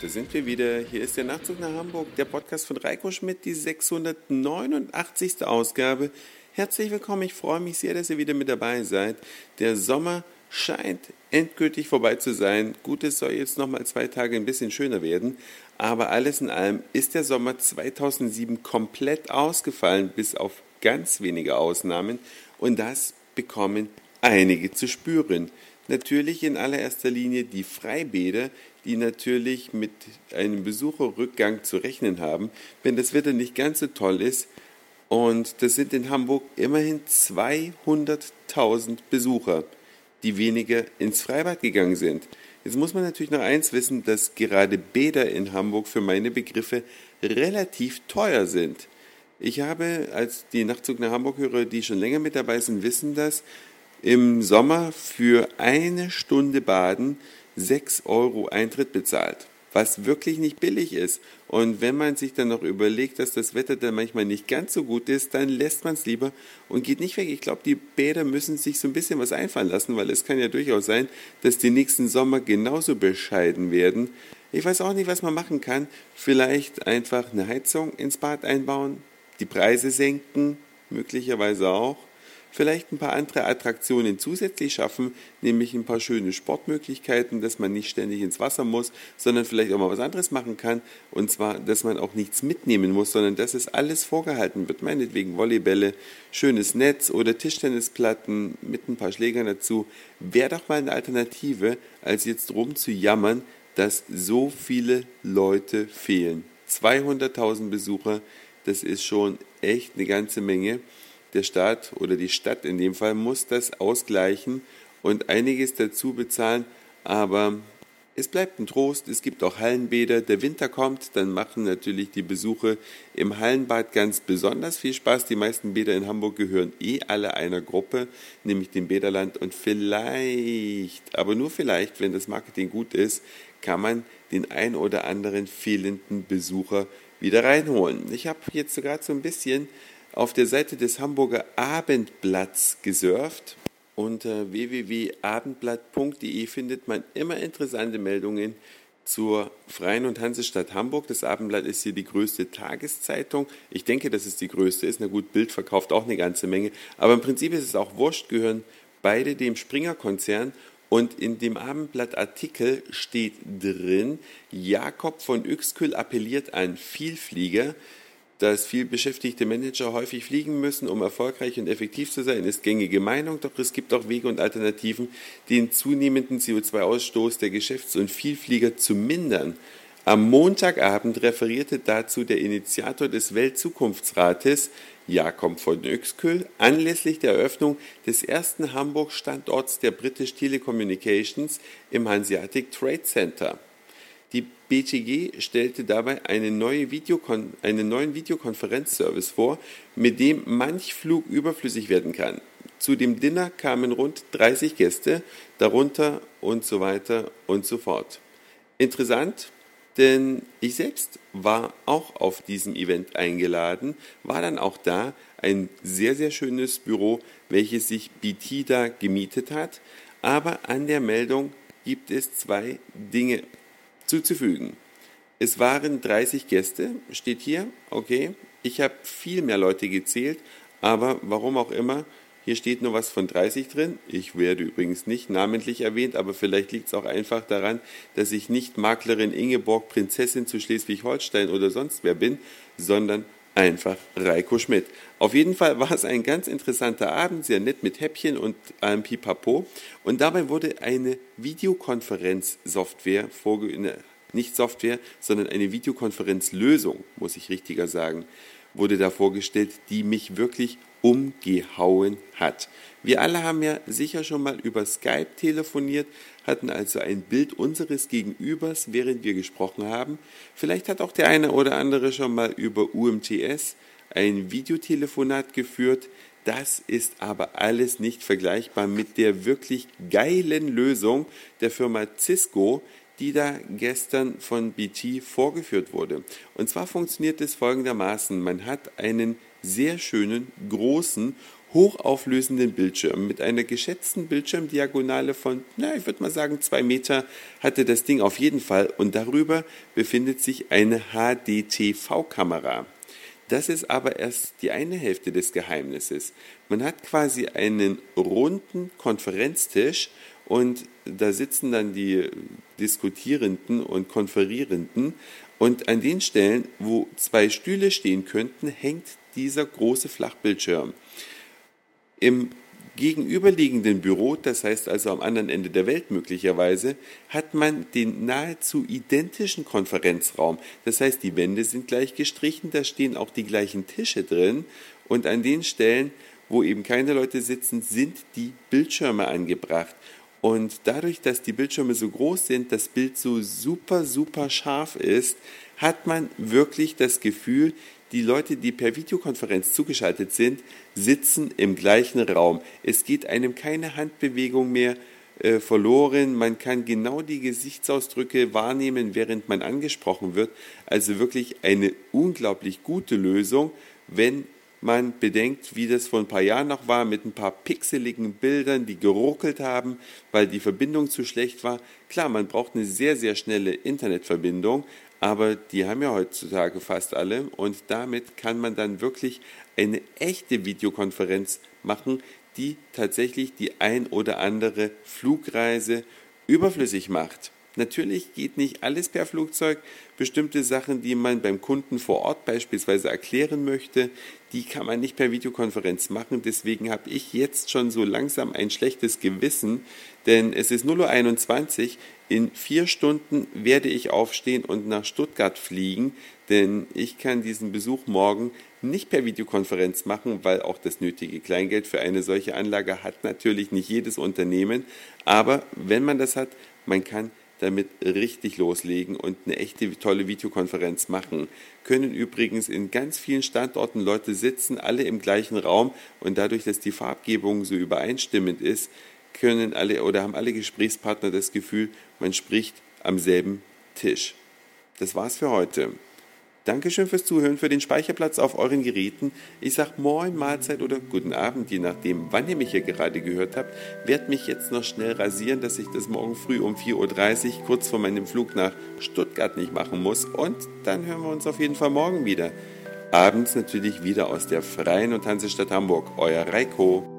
da sind wir wieder. Hier ist der Nachtzug nach Hamburg, der Podcast von Reiko Schmidt, die 689. Ausgabe. Herzlich willkommen, ich freue mich sehr, dass ihr wieder mit dabei seid. Der Sommer scheint endgültig vorbei zu sein. Gut, es soll jetzt noch mal zwei Tage ein bisschen schöner werden, aber alles in allem ist der Sommer 2007 komplett ausgefallen, bis auf ganz wenige Ausnahmen und das bekommen einige zu spüren. Natürlich in allererster Linie die Freibäder, die natürlich mit einem Besucherrückgang zu rechnen haben, wenn das Wetter nicht ganz so toll ist. Und das sind in Hamburg immerhin 200.000 Besucher, die weniger ins Freibad gegangen sind. Jetzt muss man natürlich noch eins wissen, dass gerade Bäder in Hamburg für meine Begriffe relativ teuer sind. Ich habe, als die Nachtzug nach Hamburg höre, die schon länger mit dabei sind, wissen das, im Sommer für eine Stunde Baden 6 Euro Eintritt bezahlt, was wirklich nicht billig ist. Und wenn man sich dann noch überlegt, dass das Wetter dann manchmal nicht ganz so gut ist, dann lässt man es lieber und geht nicht weg. Ich glaube, die Bäder müssen sich so ein bisschen was einfallen lassen, weil es kann ja durchaus sein, dass die nächsten Sommer genauso bescheiden werden. Ich weiß auch nicht, was man machen kann. Vielleicht einfach eine Heizung ins Bad einbauen, die Preise senken, möglicherweise auch vielleicht ein paar andere Attraktionen zusätzlich schaffen, nämlich ein paar schöne Sportmöglichkeiten, dass man nicht ständig ins Wasser muss, sondern vielleicht auch mal was anderes machen kann. Und zwar, dass man auch nichts mitnehmen muss, sondern dass es alles vorgehalten wird. Meinetwegen Volleybälle, schönes Netz oder Tischtennisplatten mit ein paar Schlägern dazu. Wäre doch mal eine Alternative, als jetzt rum zu jammern, dass so viele Leute fehlen. 200.000 Besucher, das ist schon echt eine ganze Menge der Staat oder die Stadt in dem Fall muss das ausgleichen und einiges dazu bezahlen, aber es bleibt ein Trost, es gibt auch Hallenbäder. Der Winter kommt, dann machen natürlich die Besuche im Hallenbad ganz besonders viel Spaß. Die meisten Bäder in Hamburg gehören eh alle einer Gruppe, nämlich dem Bäderland. Und vielleicht, aber nur vielleicht, wenn das Marketing gut ist, kann man den ein oder anderen fehlenden Besucher wieder reinholen. Ich habe jetzt sogar so ein bisschen auf der Seite des Hamburger Abendblatts gesurft. Unter www.abendblatt.de findet man immer interessante Meldungen zur Freien und Hansestadt Hamburg. Das Abendblatt ist hier die größte Tageszeitung. Ich denke, dass es die größte ist. Na gut, Bild verkauft auch eine ganze Menge. Aber im Prinzip ist es auch wurscht, gehören beide dem Springer-Konzern. Und in dem Abendblatt-Artikel steht drin, Jakob von Uexküll appelliert an Vielflieger dass viel beschäftigte Manager häufig fliegen müssen, um erfolgreich und effektiv zu sein, ist gängige Meinung, doch es gibt auch Wege und Alternativen, den zunehmenden CO2-Ausstoß der Geschäfts- und Vielflieger zu mindern. Am Montagabend referierte dazu der Initiator des Weltzukunftsrates, Jakob von Uexküll, anlässlich der Eröffnung des ersten Hamburg-Standorts der British Telecommunications im Hanseatic Trade Center. Die BTG stellte dabei eine neue einen neuen Videokonferenzservice vor, mit dem manch Flug überflüssig werden kann. Zu dem Dinner kamen rund 30 Gäste, darunter und so weiter und so fort. Interessant, denn ich selbst war auch auf diesem Event eingeladen, war dann auch da, ein sehr, sehr schönes Büro, welches sich BT da gemietet hat. Aber an der Meldung gibt es zwei Dinge zuzufügen. Es waren 30 Gäste, steht hier, okay. Ich habe viel mehr Leute gezählt, aber warum auch immer, hier steht nur was von 30 drin. Ich werde übrigens nicht namentlich erwähnt, aber vielleicht liegt es auch einfach daran, dass ich nicht Maklerin Ingeborg, Prinzessin zu Schleswig-Holstein oder sonst wer bin, sondern einfach Reiko Schmidt. Auf jeden Fall war es ein ganz interessanter Abend, sehr nett mit Häppchen und allem Pipapo. Und dabei wurde eine Videokonferenzsoftware vorgestellt, nicht Software, sondern eine Videokonferenzlösung, muss ich richtiger sagen, wurde da vorgestellt, die mich wirklich umgehauen hat. Wir alle haben ja sicher schon mal über Skype telefoniert, hatten also ein Bild unseres Gegenübers, während wir gesprochen haben. Vielleicht hat auch der eine oder andere schon mal über UMTS ein Videotelefonat geführt. Das ist aber alles nicht vergleichbar mit der wirklich geilen Lösung der Firma Cisco, die da gestern von BT vorgeführt wurde. Und zwar funktioniert es folgendermaßen. Man hat einen sehr schönen, großen, hochauflösenden Bildschirm. Mit einer geschätzten Bildschirmdiagonale von, na, ich würde mal sagen, zwei Meter hatte das Ding auf jeden Fall und darüber befindet sich eine HDTV-Kamera. Das ist aber erst die eine Hälfte des Geheimnisses. Man hat quasi einen runden Konferenztisch und da sitzen dann die Diskutierenden und Konferierenden und an den Stellen, wo zwei Stühle stehen könnten, hängt dieser große Flachbildschirm. Im gegenüberliegenden Büro, das heißt also am anderen Ende der Welt möglicherweise, hat man den nahezu identischen Konferenzraum. Das heißt, die Wände sind gleich gestrichen, da stehen auch die gleichen Tische drin und an den Stellen, wo eben keine Leute sitzen, sind die Bildschirme angebracht. Und dadurch, dass die Bildschirme so groß sind, das Bild so super, super scharf ist, hat man wirklich das Gefühl, die Leute, die per Videokonferenz zugeschaltet sind, sitzen im gleichen Raum. Es geht einem keine Handbewegung mehr äh, verloren. Man kann genau die Gesichtsausdrücke wahrnehmen, während man angesprochen wird. Also wirklich eine unglaublich gute Lösung, wenn man bedenkt, wie das vor ein paar Jahren noch war, mit ein paar pixeligen Bildern, die geruckelt haben, weil die Verbindung zu schlecht war. Klar, man braucht eine sehr, sehr schnelle Internetverbindung, aber die haben ja heutzutage fast alle und damit kann man dann wirklich eine echte Videokonferenz machen, die tatsächlich die ein oder andere Flugreise überflüssig macht. Natürlich geht nicht alles per Flugzeug. Bestimmte Sachen, die man beim Kunden vor Ort beispielsweise erklären möchte, die kann man nicht per Videokonferenz machen. Deswegen habe ich jetzt schon so langsam ein schlechtes Gewissen, denn es ist 0.21 Uhr. In vier Stunden werde ich aufstehen und nach Stuttgart fliegen, denn ich kann diesen Besuch morgen nicht per Videokonferenz machen, weil auch das nötige Kleingeld für eine solche Anlage hat natürlich nicht jedes Unternehmen. Aber wenn man das hat, man kann damit richtig loslegen und eine echte tolle Videokonferenz machen. Können übrigens in ganz vielen Standorten Leute sitzen, alle im gleichen Raum und dadurch, dass die Farbgebung so übereinstimmend ist, können alle oder haben alle Gesprächspartner das Gefühl, man spricht am selben Tisch. Das war's für heute. Dankeschön fürs Zuhören, für den Speicherplatz auf euren Geräten. Ich sage Moin, Mahlzeit oder guten Abend, je nachdem, wann ihr mich hier gerade gehört habt. Werd mich jetzt noch schnell rasieren, dass ich das morgen früh um 4.30 Uhr kurz vor meinem Flug nach Stuttgart nicht machen muss. Und dann hören wir uns auf jeden Fall morgen wieder. Abends natürlich wieder aus der Freien und Hansestadt Hamburg. Euer Reiko.